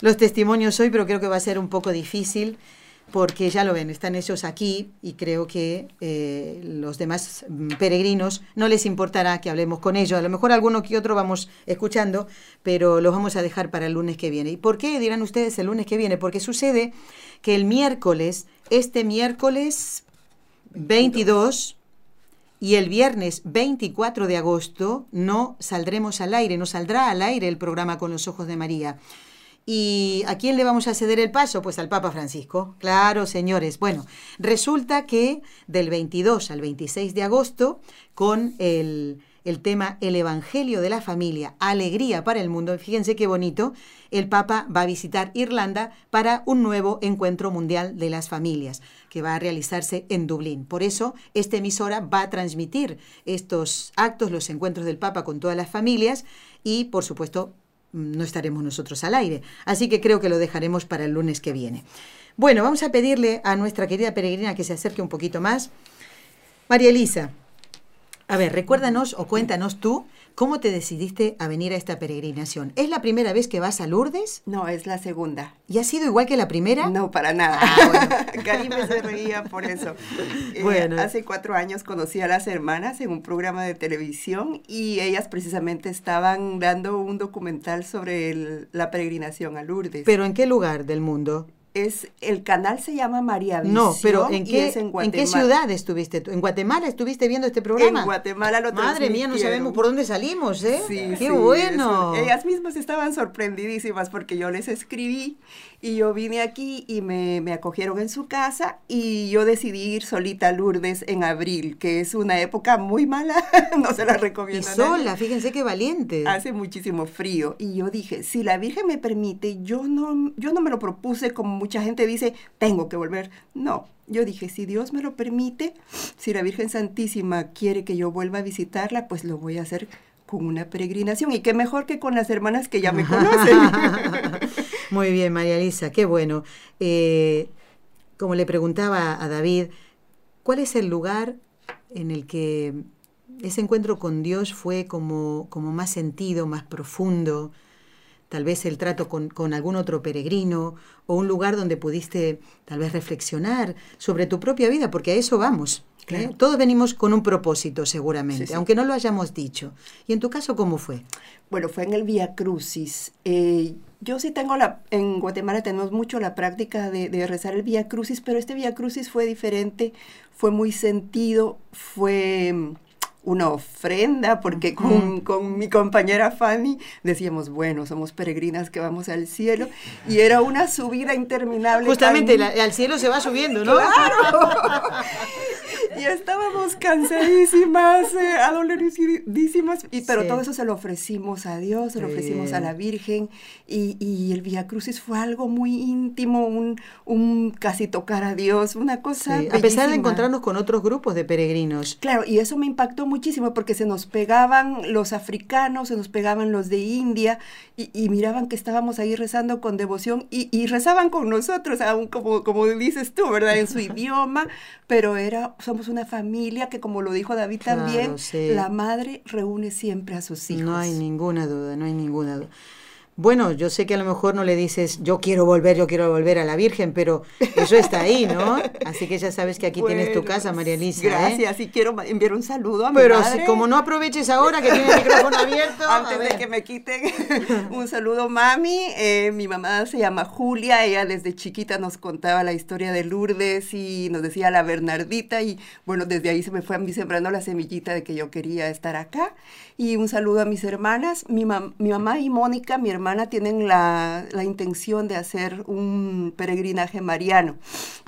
los testimonios hoy, pero creo que va a ser un poco difícil porque ya lo ven, están ellos aquí y creo que eh, los demás mm, peregrinos no les importará que hablemos con ellos. A lo mejor alguno que otro vamos escuchando, pero los vamos a dejar para el lunes que viene. ¿Y por qué dirán ustedes el lunes que viene? Porque sucede que el miércoles, este miércoles 22 y el viernes 24 de agosto no saldremos al aire, no saldrá al aire el programa con los ojos de María. ¿Y a quién le vamos a ceder el paso? Pues al Papa Francisco. Claro, señores. Bueno, resulta que del 22 al 26 de agosto, con el, el tema El Evangelio de la Familia, Alegría para el Mundo, fíjense qué bonito, el Papa va a visitar Irlanda para un nuevo encuentro mundial de las familias que va a realizarse en Dublín. Por eso, esta emisora va a transmitir estos actos, los encuentros del Papa con todas las familias y, por supuesto, no estaremos nosotros al aire. Así que creo que lo dejaremos para el lunes que viene. Bueno, vamos a pedirle a nuestra querida peregrina que se acerque un poquito más. María Elisa, a ver, recuérdanos o cuéntanos tú ¿Cómo te decidiste a venir a esta peregrinación? ¿Es la primera vez que vas a Lourdes? No, es la segunda. ¿Y ha sido igual que la primera? No, para nada. Ah, bueno. se reía por eso. Eh, bueno. hace cuatro años conocí a las hermanas en un programa de televisión y ellas precisamente estaban dando un documental sobre la peregrinación a Lourdes. ¿Pero en qué lugar del mundo? Es el canal se llama María Visión. No, pero ¿en qué, en, qué ciudad estuviste tú? ¿En Guatemala estuviste viendo este programa? En Guatemala lo Madre mía, no sabemos por dónde salimos, ¿eh? Sí, qué bueno. ellas mismas estaban sorprendidísimas porque yo les escribí y yo vine aquí y me, me, acogieron en su casa y yo decidí ir solita a Lourdes en abril, que es una época muy mala, no se la recomiendo. Y sola, fíjense qué valiente. Hace muchísimo frío y yo dije, si la Virgen me permite, yo no, yo no me lo propuse como mucha gente dice, tengo que volver. No, yo dije, si Dios me lo permite, si la Virgen Santísima quiere que yo vuelva a visitarla, pues lo voy a hacer con una peregrinación. Y qué mejor que con las hermanas que ya me conocen. Muy bien, María Elisa, qué bueno. Eh, como le preguntaba a David, ¿cuál es el lugar en el que ese encuentro con Dios fue como, como más sentido, más profundo? Tal vez el trato con, con algún otro peregrino o un lugar donde pudiste tal vez reflexionar sobre tu propia vida, porque a eso vamos. ¿eh? Todos venimos con un propósito, seguramente, aunque no lo hayamos dicho. ¿Y en tu caso cómo fue? Bueno, fue en el Vía Crucis. Eh, yo sí tengo la, en Guatemala tenemos mucho la práctica de, rezar el Vía Crucis, pero este Vía Crucis fue diferente, fue muy sentido, fue una ofrenda, porque con, con, mi compañera Fanny decíamos, bueno, somos peregrinas que vamos al cielo, y era una subida interminable. Justamente, al cielo se va subiendo, ¿no? Claro. y estábamos cansadísimas, eh, adoloridísimas, y, pero todo eso se lo ofrecimos a Dios, se lo ofrecimos a la Virgen, y, y el Via Crucis fue algo muy íntimo, un, un casi tocar a Dios, una cosa. A pesar de encontrarnos con otros grupos de peregrinos. Claro, y eso me impactó muchísimo porque se nos pegaban los africanos, se nos pegaban los de India y, miraban que estábamos ahí rezando con devoción y, rezaban con nosotros, aún como, como dices tú, ¿verdad? En su idioma, pero era, somos una familia que como lo dijo David también, la madre reúne siempre a sus hijos. No hay ninguna duda, no hay ninguna duda. Bueno, yo sé que a lo mejor no le dices, yo quiero volver, yo quiero volver a la Virgen, pero eso está ahí, ¿no? Así que ya sabes que aquí tienes tu casa, María Elisa. ¿eh? Gracias, y quiero enviar un saludo a mi Pero si, como no aproveches ahora que tiene el micrófono abierto. Antes de que me quiten, un saludo, mami. Eh, mi mamá se llama Julia, ella desde chiquita nos contaba la historia de Lourdes y nos decía la Bernardita, y bueno, desde ahí se me fue a mí sembrando la semillita de que yo quería estar acá. Y un saludo a mis hermanas, mi, mi mamá y Mónica, mi hermana tienen la, intención de hacer un peregrinaje mariano.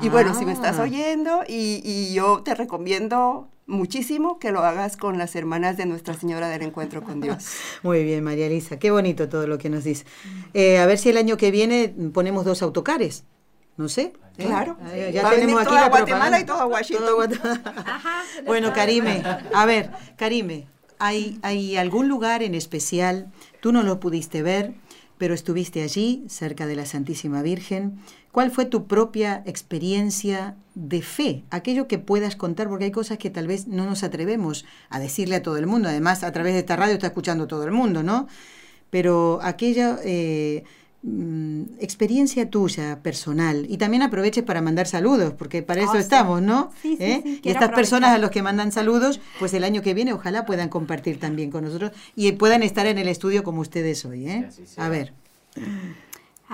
Y bueno, si me estás ah. oyendo, y, yo te recomiendo muchísimo que lo hagas con las hermanas de Nuestra Señora del Encuentro con Dios. Muy bien, María Elisa, qué bonito todo lo que nos dice. Eh, a ver si el año que viene ponemos dos autocares. No sé. ¿eh? Claro. Ya, tenemos aquí la Guatemala y todo Washington. bueno, Karime, a ver, Karime, ¿hay, ¿hay algún lugar en especial? Tú no lo pudiste ver, pero estuviste allí, cerca de la Santísima Virgen. ¿Cuál fue tu propia experiencia de fe? Aquello que puedas contar, porque hay cosas que tal vez no nos atrevemos a decirle a todo el mundo. Además, a través de esta radio está escuchando todo el mundo, ¿no? Pero aquella eh, mm, experiencia tuya, personal, y también aproveches para mandar saludos, porque para eso ah, estamos, ¿no? Sí, sí, ¿Eh? y estas personas a los que mandan saludos, pues el año que viene ojalá puedan compartir también con nosotros y puedan estar en el estudio como ustedes hoy, ¿eh? A ver.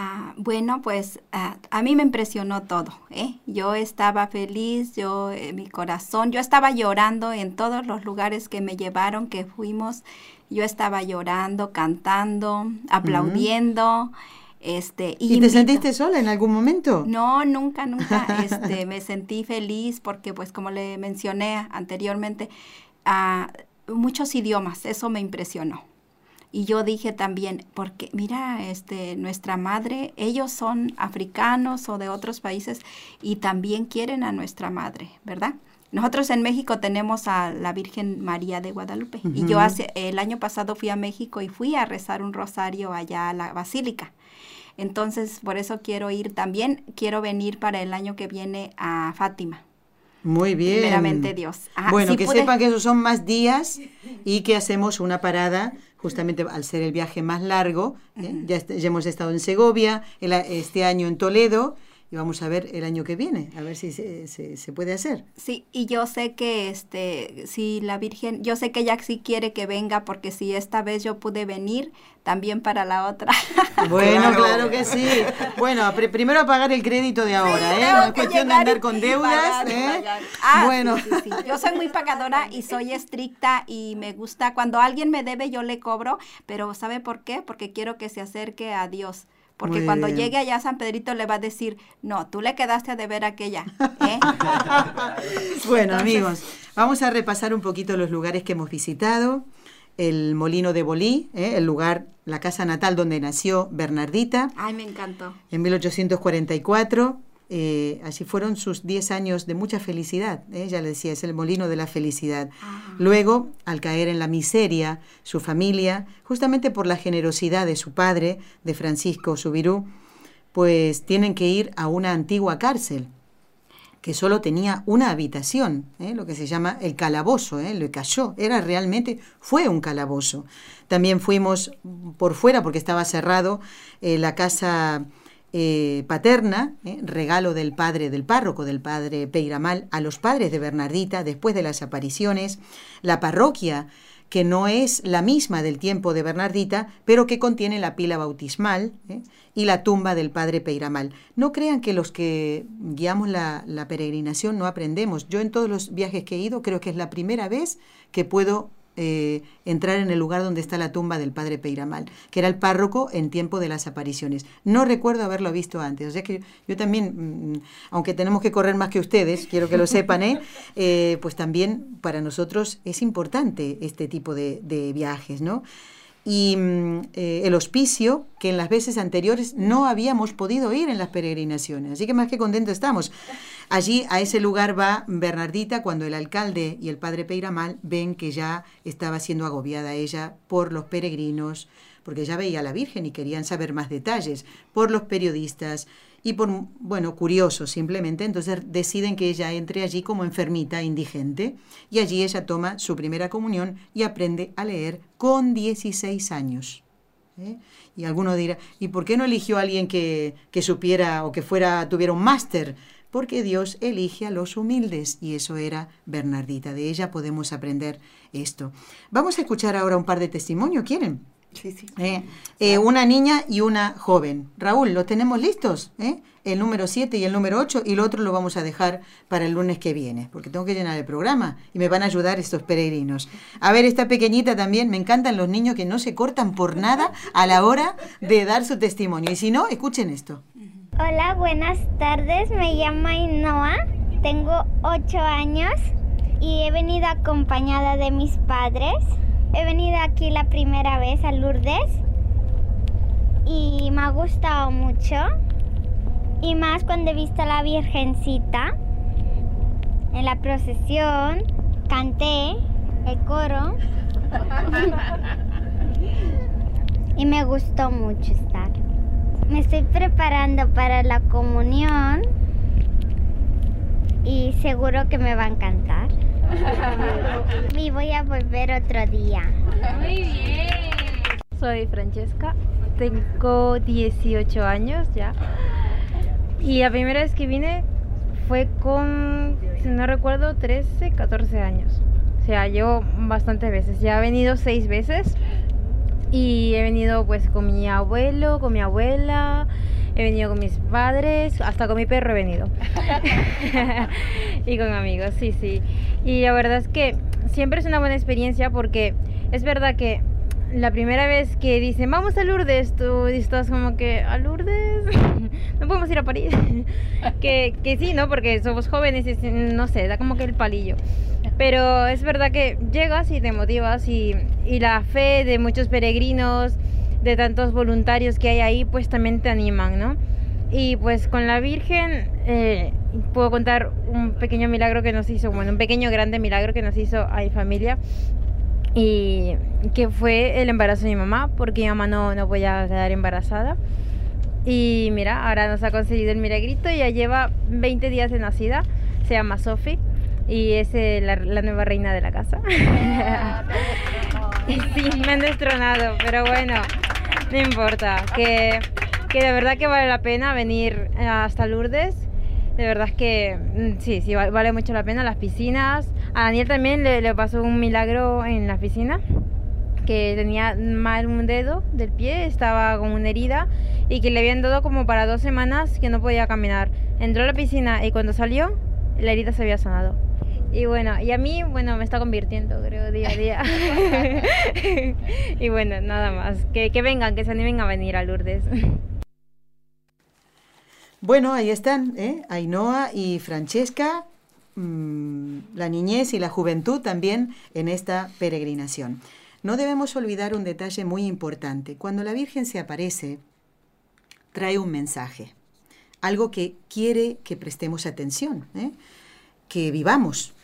Ah, bueno, pues ah, a mí me impresionó todo. ¿eh? Yo estaba feliz, yo, eh, mi corazón, yo estaba llorando en todos los lugares que me llevaron, que fuimos. Yo estaba llorando, cantando, aplaudiendo. Este, y, te sentiste sola en algún momento? No, nunca, nunca. Este, me sentí feliz porque, pues, como le mencioné anteriormente, ah, muchos idiomas, eso me impresionó. Y yo dije también, porque mira, este, nuestra madre, ellos son africanos o de otros países y también quieren a nuestra madre, ¿verdad? Nosotros en México tenemos a la Virgen María de Guadalupe. Y yo hace, el año pasado fui a México y fui a rezar un rosario allá a la basílica. Entonces, por eso quiero ir también, quiero venir para el año que viene a Fátima. Muy bien. Primeramente Dios. bueno, que sepan que esos son más días y que hacemos una parada justamente al ser el viaje más largo. ¿eh? ya, ya, hemos estado en Segovia, este año en Toledo y vamos a ver el año que viene, a ver si se, se, puede hacer. Sí, y yo sé que este, si la Virgen, yo sé que ella sí quiere que venga, porque si esta vez yo pude venir, también para la otra. Bueno, claro, que sí. Bueno, primero a pagar el crédito de ahora, ¿eh? No es cuestión de andar con deudas, ¿eh? Ah, bueno. yo soy muy pagadora y soy estricta y me gusta, cuando alguien me debe yo le cobro, pero ¿sabe por qué? Porque quiero que se acerque a Dios porque cuando llegue allá a San Pedrito le va a decir, no, tú le quedaste a deber aquella. ¿eh? bueno, amigos, vamos a repasar un poquito los lugares que hemos visitado. El Molino de Bolí, ¿eh? el lugar, la casa natal donde nació Bernardita. Ay, me encantó. En 1844. Eh, así fueron sus 10 años de mucha felicidad. ¿eh? Ella le decía, es el molino de la felicidad. Luego, al caer en la miseria, su familia, justamente por la generosidad de su padre, de Francisco Subirú, pues tienen que ir a una antigua cárcel que solo tenía una habitación, ¿eh? lo que se llama el calabozo, ¿eh? le cayó, era realmente, fue un calabozo. También fuimos por fuera porque estaba cerrado la casa eh, paterna, eh, regalo del padre del párroco, del padre Peiramal, a los padres de Bernardita después de las apariciones, la parroquia que no es la misma del tiempo de Bernardita, pero que contiene la pila bautismal ¿eh? y la tumba del padre Peiramal. No crean que los que guiamos la, la peregrinación no aprendemos. Yo en todos los viajes que he ido creo que es la primera vez que puedo eh, entrar en el lugar donde está la tumba del padre Peiramal, que era el párroco en tiempo de las apariciones. No recuerdo haberlo visto antes, o sea que yo también, mm, aunque tenemos que correr más que ustedes, quiero que lo sepan, ¿eh? Eh, pues también para nosotros es importante este tipo de, de viajes, ¿no? Y mm, eh, el hospicio que en las veces anteriores no habíamos podido ir en las peregrinaciones. Así que más que contentos estamos. Allí a ese lugar va Bernardita cuando el alcalde y el padre Peiramal ven que ya estaba siendo agobiada ella por los peregrinos, porque ya veía a la Virgen y querían saber más detalles, por los periodistas, y por, bueno, curiosos simplemente, entonces deciden que ella entre allí como enfermita, indigente, y allí ella toma su primera comunión y aprende a leer con 16 años. ¿eh? Y alguno dirá, ¿y por qué no eligió a alguien que, que supiera o que fuera, tuviera un máster? Porque Dios elige a los humildes y eso era Bernardita. De ella podemos aprender esto. Vamos a escuchar ahora un par de testimonios, ¿quieren? Sí, sí. Eh, eh, una niña y una joven. Raúl, ¿lo tenemos listos? ¿Eh? El número 7 y el número 8 y el otro lo vamos a dejar para el lunes que viene, porque tengo que llenar el programa y me van a ayudar estos peregrinos. A ver, esta pequeñita también, me encantan los niños que no se cortan por nada a la hora de dar su testimonio. Y si no, escuchen esto. Hola, buenas tardes, me llamo Inoa, tengo 8 años y he venido acompañada de mis padres. He venido aquí la primera vez a Lourdes y me ha gustado mucho. Y más cuando he visto a la Virgencita en la procesión, canté el coro y me gustó mucho estar. Me estoy preparando para la comunión y seguro que me va a encantar. Y voy a volver otro día. Muy bien. Soy Francesca, tengo 18 años ya. Y la primera vez que vine fue con, si no recuerdo, 13, 14 años. O sea, yo bastantes veces. Ya he venido seis veces. Y he venido pues con mi abuelo, con mi abuela, he venido con mis padres, hasta con mi perro he venido. y con amigos, sí, sí. Y la verdad es que siempre es una buena experiencia porque es verdad que la primera vez que dicen vamos a Lourdes, tú estás como que a Lourdes, no podemos ir a París. que, que sí, ¿no? Porque somos jóvenes y no sé, da como que el palillo. Pero es verdad que llegas y te motivas y, y la fe de muchos peregrinos, de tantos voluntarios que hay ahí, pues también te animan, ¿no? Y pues con la Virgen eh, puedo contar un pequeño milagro que nos hizo, bueno, un pequeño grande milagro que nos hizo a mi familia y que fue el embarazo de mi mamá, porque mi mamá no, no podía quedar embarazada. Y mira, ahora nos ha conseguido el milagrito, ya lleva 20 días de nacida, se llama Sophie y es la, la, nueva reina de la casa. sí, me han destronado, pero bueno, no importa, que, que de verdad que vale la pena venir hasta Lourdes. De verdad que mm, sí, sí, vale mucho la pena las piscinas. A Daniel también le, le pasó un milagro en la piscina que tenía mal un dedo del pie, estaba con una herida y que le habían dado como para dos semanas que no podía caminar. Entró a la piscina y cuando salió, la herida se había sanado. Y bueno, y a mí, bueno, me está convirtiendo, creo, día a día. y bueno, nada más. Que, que vengan, que se animen a venir a Lourdes. Bueno, ahí están, ¿eh? Ainhoa y Francesca, mmm, la niñez y la juventud también en esta peregrinación. No debemos olvidar un detalle muy importante. Cuando la Virgen se aparece, trae un mensaje, algo que quiere que prestemos atención, ¿eh? que vivamos.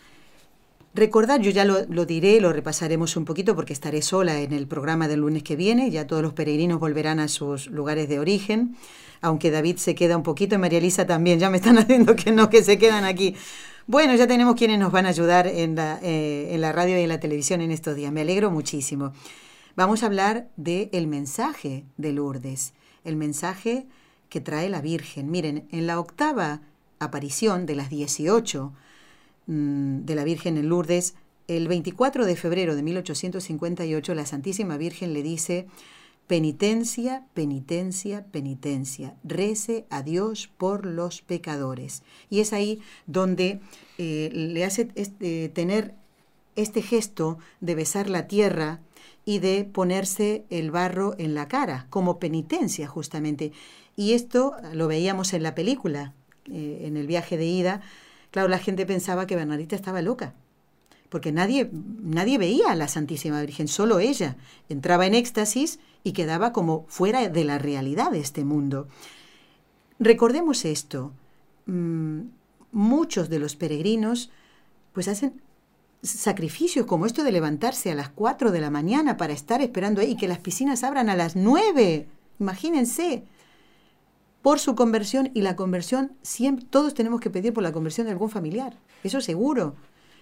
Recordar, yo ya lo, diré, lo repasaremos un poquito porque estaré sola en el programa del lunes que viene, ya todos los peregrinos volverán a sus lugares de origen, aunque David se queda un poquito y María Elisa también, ya me están haciendo que no, que se quedan aquí. Bueno, ya tenemos quienes nos van a ayudar en la, eh, en la radio y en la televisión en estos días, me alegro muchísimo. Vamos a hablar del el mensaje de Lourdes, el mensaje que trae la Virgen. Miren, en la octava aparición de las 18 mmm, de la Virgen en Lourdes, el 24 de febrero de 1858 la Santísima Virgen le dice, penitencia, penitencia, penitencia, rece a Dios por los pecadores. Y es ahí donde eh, le hace este, tener este gesto de besar la tierra y de ponerse el barro en la cara, como penitencia justamente. Y esto lo veíamos en la película, eh, en el viaje de ida. Claro, la gente pensaba que Bernadita estaba loca, porque nadie, nadie veía a la Santísima Virgen, solo ella. Entraba en éxtasis y quedaba como fuera de la realidad de este mundo. Recordemos esto, mm, muchos de los peregrinos pues hacen sacrificios como esto de levantarse a las 4 de la mañana para estar esperando ahí que las piscinas abran a las 9. Imagínense. Por su conversión y la conversión, siempre, todos tenemos que pedir por la conversión de algún familiar. Eso seguro.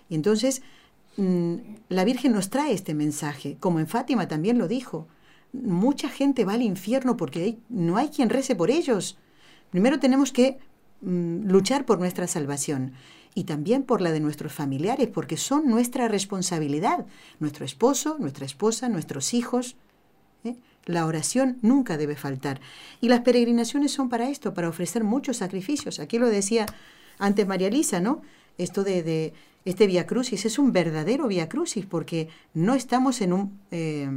Y entonces, mm, la Virgen nos trae este mensaje, como en Fátima también lo dijo. Mucha gente va al infierno porque no hay quien rece por ellos. Primero tenemos que mm, luchar por nuestra salvación y también por la de nuestros familiares, porque son nuestra responsabilidad, nuestro esposo, nuestra esposa, nuestros hijos. La oración nunca debe faltar. Y las peregrinaciones son para esto, para ofrecer muchos sacrificios. Aquí lo decía antes María Lisa, ¿no? Esto de, de este Via Crucis es un verdadero Via Crucis, porque no estamos en un, eh,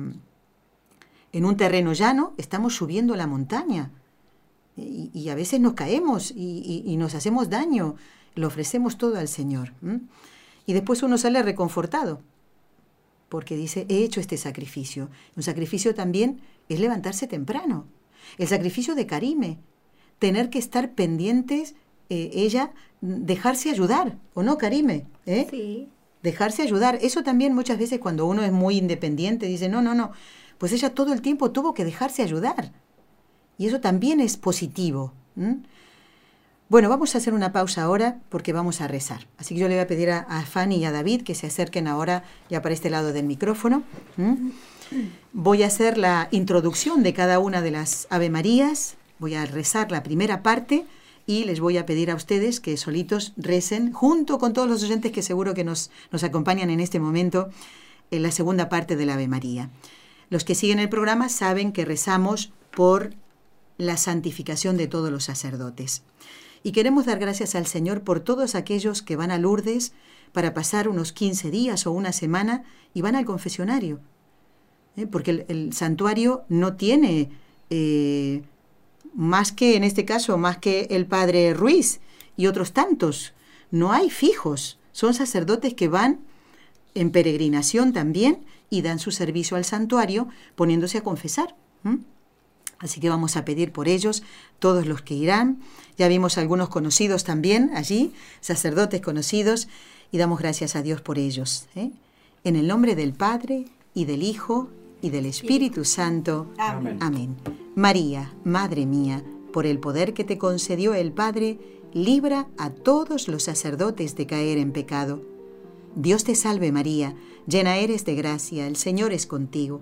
en un terreno llano, estamos subiendo la montaña. Y, a veces nos caemos y, y nos hacemos daño lo ofrecemos todo al Señor. Y después uno sale reconfortado, porque dice, he hecho este sacrificio. Un sacrificio también es levantarse temprano. El sacrificio de Karime, tener que estar pendientes, eh, ella, dejarse ayudar, ¿o no, Karime? ¿Eh? Sí. Dejarse ayudar. Eso también muchas veces cuando uno es muy independiente dice, no, no, no. Pues ella todo el tiempo tuvo que dejarse ayudar. Y eso también es positivo. Bueno, vamos a hacer una pausa ahora porque vamos a rezar. Así que yo le voy a pedir a, Fanny y a David que se acerquen ahora ya para este lado del micrófono. Voy a hacer la introducción de cada una de las Ave Marías. Voy a rezar la primera parte y les voy a pedir a ustedes que solitos recen junto con todos los oyentes que seguro que nos, nos acompañan en este momento en la segunda parte del Ave María. Los que siguen el programa saben que rezamos por la santificación de todos los sacerdotes. Y queremos dar gracias al Señor por todos aquellos que van a Lourdes para pasar unos 15 días o una semana y van al confesionario. ¿eh? Porque el, santuario no tiene eh, más que, en este caso, más que el padre Ruiz y otros tantos. No hay fijos. Son sacerdotes que van en peregrinación también y dan su servicio al santuario poniéndose a confesar. Así que vamos a pedir por ellos, todos los que irán. Ya vimos algunos conocidos también allí, sacerdotes conocidos, y damos gracias a Dios por ellos. ¿eh? En el nombre del Padre, y del Hijo, y del Espíritu Santo. Amén. Amén. María, Madre mía, por el poder que te concedió el Padre, libra a todos los sacerdotes de caer en pecado. Dios te salve María, llena eres de gracia, el Señor es contigo.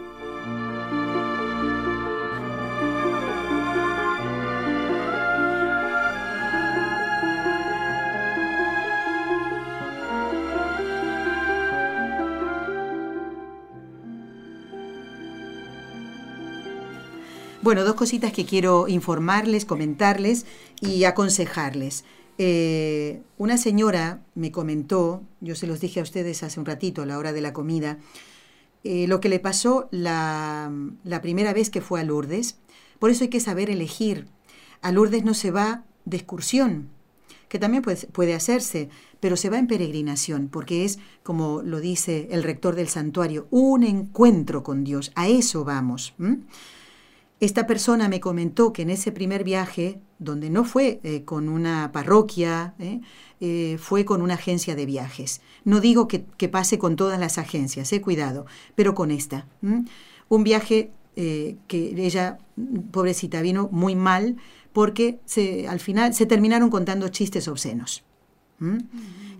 Bueno, dos cositas que quiero informarles, comentarles y aconsejarles. Eh, una señora me comentó, yo se los dije a ustedes hace un ratito a la hora de la comida, eh, lo que le pasó la, primera vez que fue a Lourdes. Por eso hay que saber elegir. A Lourdes no se va de excursión, que también puede, puede, hacerse, pero se va en peregrinación, porque es, como lo dice el rector del santuario, un encuentro con Dios. A eso vamos. Esta persona me comentó que en ese primer viaje, donde no fue eh, con una parroquia, eh, eh, fue con una agencia de viajes. No digo que, que pase con todas las agencias, cuidado, pero con esta. Un viaje que ella, pobrecita, vino muy mal porque se, al final se terminaron contando chistes obscenos.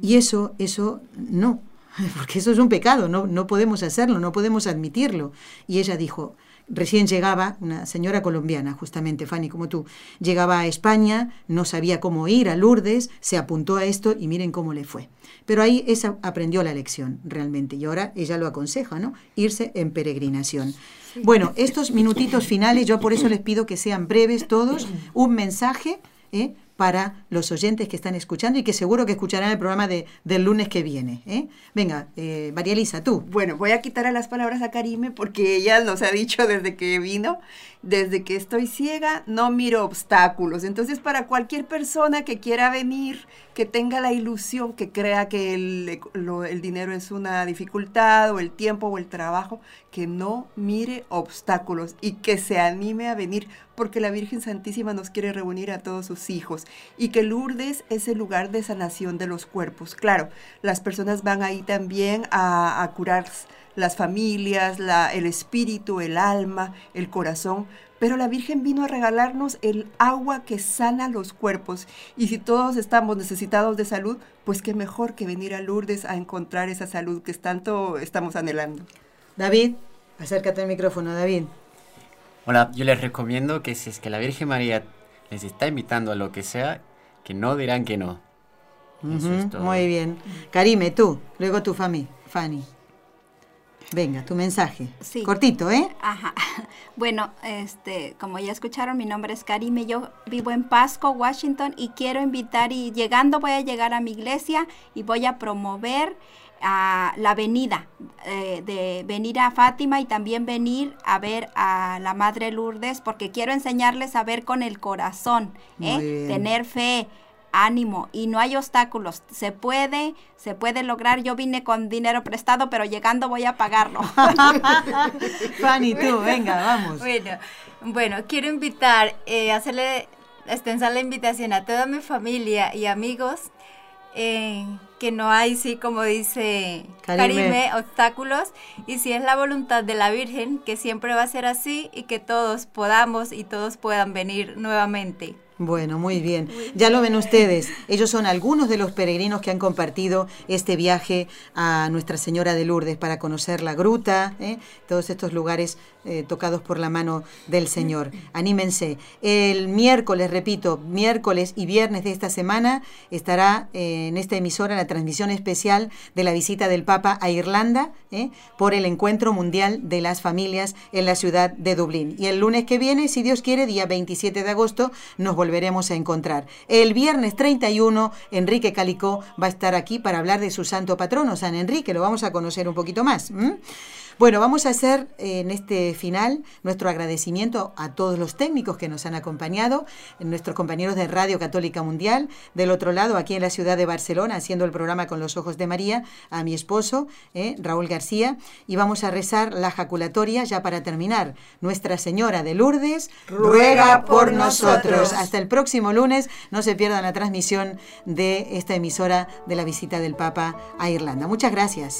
Y eso, eso no, porque eso es un pecado, no, no podemos hacerlo, no podemos admitirlo. Y ella dijo, recién llegaba, una señora colombiana, justamente, Fanny, como tú, llegaba a España, no sabía cómo ir a Lourdes, se apuntó a esto y miren cómo le fue. Pero ahí esa aprendió la lección, realmente, y ahora ella lo aconseja, ¿no? Irse en peregrinación. Sí. Bueno, estos minutitos finales, yo por eso les pido que sean breves todos, un mensaje, ¿eh? Para los oyentes que están escuchando y que seguro que escucharán el programa de, del lunes que viene. ¿eh? Venga, eh, María Elisa, tú. Bueno, voy a quitar las palabras a Karime porque ella nos ha dicho desde que vino, desde que estoy ciega, no miro obstáculos. Entonces, para cualquier persona que quiera venir, que tenga la ilusión, que crea que el, dinero es una dificultad o el tiempo o el trabajo, que no mire obstáculos y que se anime a venir porque la Virgen Santísima nos quiere reunir a todos sus hijos y que Lourdes es el lugar de sanación de los cuerpos. Claro, las personas van ahí también a, curar las familias, el espíritu, el alma, el corazón, pero la Virgen vino a regalarnos el agua que sana los cuerpos. Y si todos estamos necesitados de salud, pues qué mejor que venir a Lourdes a encontrar esa salud que tanto estamos anhelando. David, acércate al micrófono, David. Hola, yo les recomiendo que si es que la Virgen María les está invitando a lo que sea, que no dirán que no. Uh -huh, muy bien. Karime, tú, luego tu Fanny. Fanny. Venga, tu mensaje. Sí. Cortito, ¿eh? Ajá. Bueno, este, como ya escucharon, mi nombre es Karime, yo vivo en Pasco, Washington, y quiero invitar, y llegando voy a llegar a mi iglesia y voy a promover a la venida, eh, de venir a Fátima y también venir a ver a la Madre Lourdes, porque quiero enseñarles a ver con el corazón, ¿eh? tener fe, ánimo y no hay obstáculos. Se puede, se puede lograr. Yo vine con dinero prestado, pero llegando voy a pagarlo. Fanny, tú, venga, vamos. Bueno, bueno, quiero invitar, eh, hacerle extensar la invitación a toda mi familia y amigos. Eh, que no hay, sí, como dice Karime. Karime, obstáculos, y si es la voluntad de la Virgen, que siempre va a ser así y que todos podamos y todos puedan venir nuevamente. Bueno, muy bien. Ya lo ven ustedes. Ellos son algunos de los peregrinos que han compartido este viaje a Nuestra Señora de Lourdes para conocer la gruta, ¿eh? todos estos lugares eh, tocados por la mano del Señor. Anímense. El miércoles, repito, miércoles y viernes de esta semana estará eh, en esta emisora la transmisión especial de la visita del Papa a Irlanda ¿eh? por el Encuentro Mundial de las Familias en la ciudad de Dublín. Y el lunes que viene, si Dios quiere, día 27 de agosto, nos volveremos a encontrar. El viernes 31, Enrique Calicó va a estar aquí para hablar de su santo patrono, San Enrique. Lo vamos a conocer un poquito más. Bueno, vamos a hacer en este final nuestro agradecimiento a todos los técnicos que nos han acompañado, nuestros compañeros de Radio Católica Mundial, del otro lado, aquí en la ciudad de Barcelona, haciendo el programa con los ojos de María, a mi esposo, eh, Raúl García, y vamos a rezar la jaculatoria ya para terminar. Nuestra Señora de Lourdes, ruega por nosotros. Hasta el próximo lunes, no se pierdan la transmisión de esta emisora de la visita del Papa a Irlanda. Muchas gracias.